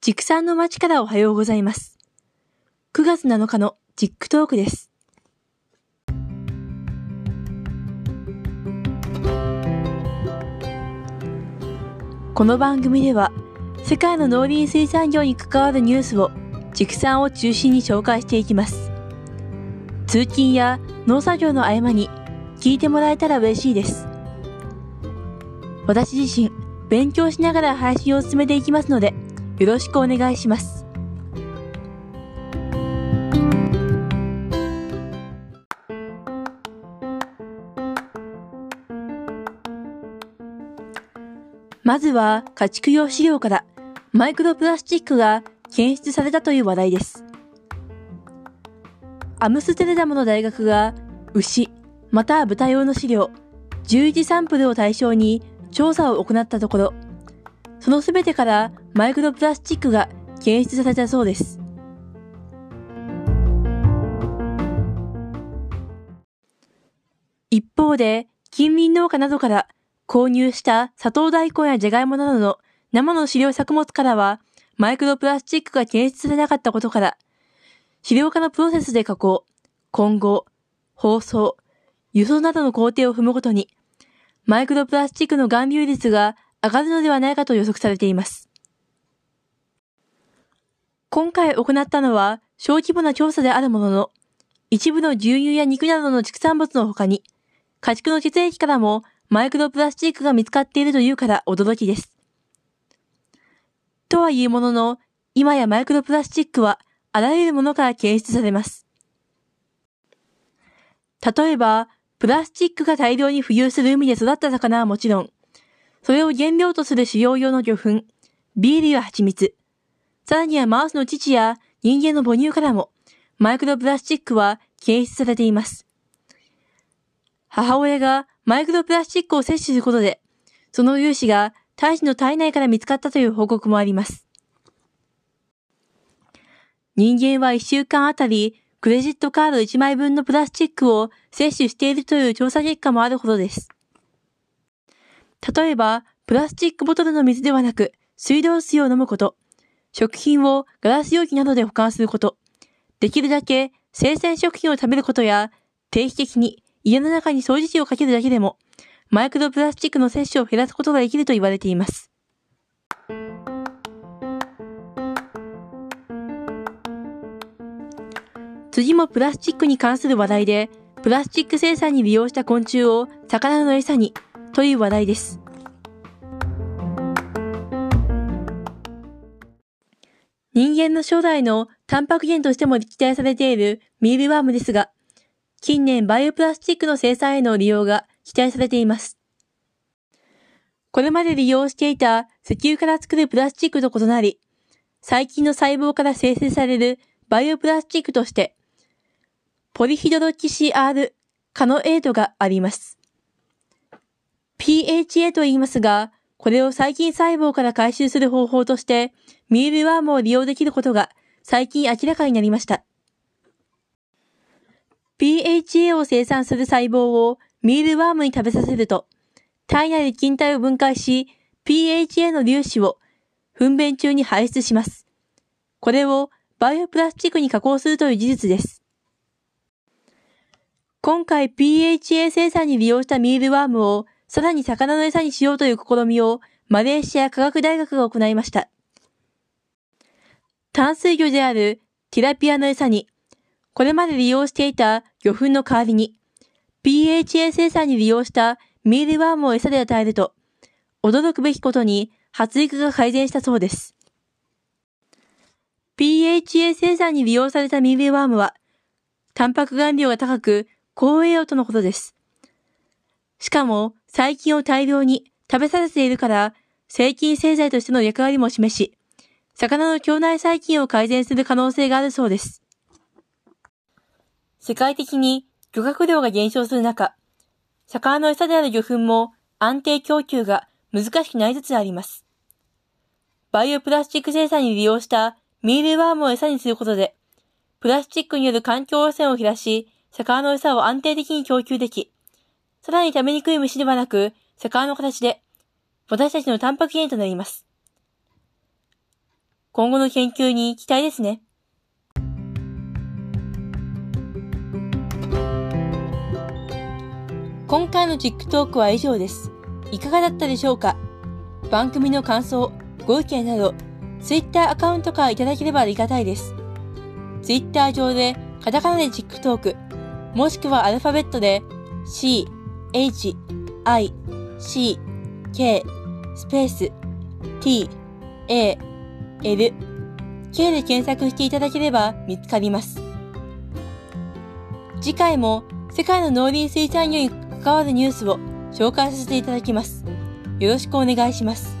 畜産の町からおはようございます。9月7日のジックトークです。この番組では、世界の農林水産業に関わるニュースを畜産を中心に紹介していきます。通勤や農作業の合間に聞いてもらえたら嬉しいです。私自身、勉強しながら配信を進めていきますので、よろしくお願いします。まずは家畜用飼料からマイクロプラスチックが検出されたという話題です。アムステルダムの大学が牛、または豚用の飼料、11サンプルを対象に調査を行ったところ、そのすべてからマイクロプラスチックが検出されたそうです。一方で、近隣農家などから購入した砂糖大根やジャガイモなどの生の飼料作物からは、マイクロプラスチックが検出されなかったことから、飼料化のプロセスで加工、混合、包装、輸送などの工程を踏むごとに、マイクロプラスチックの含有率が上がるのではないかと予測されています。今回行ったのは小規模な調査であるものの、一部の牛乳や肉などの畜産物の他に、家畜の血液からもマイクロプラスチックが見つかっているというから驚きです。とはいうものの、今やマイクロプラスチックはあらゆるものから検出されます。例えば、プラスチックが大量に浮遊する海で育った魚はもちろん、それを原料とする使用用の魚粉、ビールや蜂蜜、さらにはマウスの乳や人間の母乳からも、マイクロプラスチックは検出されています。母親がマイクロプラスチックを摂取することで、その粒子が胎児の体内から見つかったという報告もあります。人間は1週間あたりクレジットカード1枚分のプラスチックを摂取しているという調査結果もあるほどです。例えば、プラスチックボトルの水ではなく、水道水を飲むこと、食品をガラス容器などで保管すること、できるだけ生鮮食品を食べることや、定期的に家の中に掃除機をかけるだけでも、マイクロプラスチックの摂取を減らすことができると言われています。次もプラスチックに関する話題で、プラスチック生産に利用した昆虫を魚の餌にという話題です。人間の将来のタンパク源としても期待されているミールワームですが、近年バイオプラスチックの生産への利用が期待されています。これまで利用していた石油から作るプラスチックと異なり、細菌の細胞から生成されるバイオプラスチックとして、ポリヒドロキシ R カノエイドがあります。PHA と言いますが、これを細菌細胞から回収する方法として、ミールワームを利用できることが最近明らかになりました。PHA を生産する細胞をミールワームに食べさせると、体内で菌体を分解し、PHA の粒子を糞便中に排出します。これをバイオプラスチックに加工するという事実です。今回 PHA 生産に利用したミールワームをさらに魚の餌にしようという試みをマレーシア科学大学が行いました。淡水魚であるティラピアの餌に、これまで利用していた魚粉の代わりに、PHA 生産に利用したミールワームを餌で与えると、驚くべきことに発育が改善したそうです。PHA 生産に利用されたミールワームは、タンパク含量が高く高栄養とのことです。しかも、細菌を大量に食べさせているから、細菌製剤としての役割も示し、魚の腸内細菌を改善する可能性があるそうです。世界的に漁獲量が減少する中、魚の餌である魚粉も安定供給が難しくなりつつあります。バイオプラスチック生産に利用したミールワームを餌にすることで、プラスチックによる環境汚染を減らし、魚の餌を安定的に供給でき、さらに食べにくい虫ではなく、魚の形で、私たちのタンパク源となります。今後の研究に期待ですね。今回のチックトークは以上です。いかがだったでしょうか？番組の感想、ご意見など、Twitter アカウントからいただければありがたいです。Twitter 上でカタカナでチックトーク、もしくはアルファベットで C、H、I、C、K、スペース、T、A、L、K で検索していただければ見つかります。次回も世界の農林水産業に関わるニュースを紹介させていただきます。よろしくお願いします。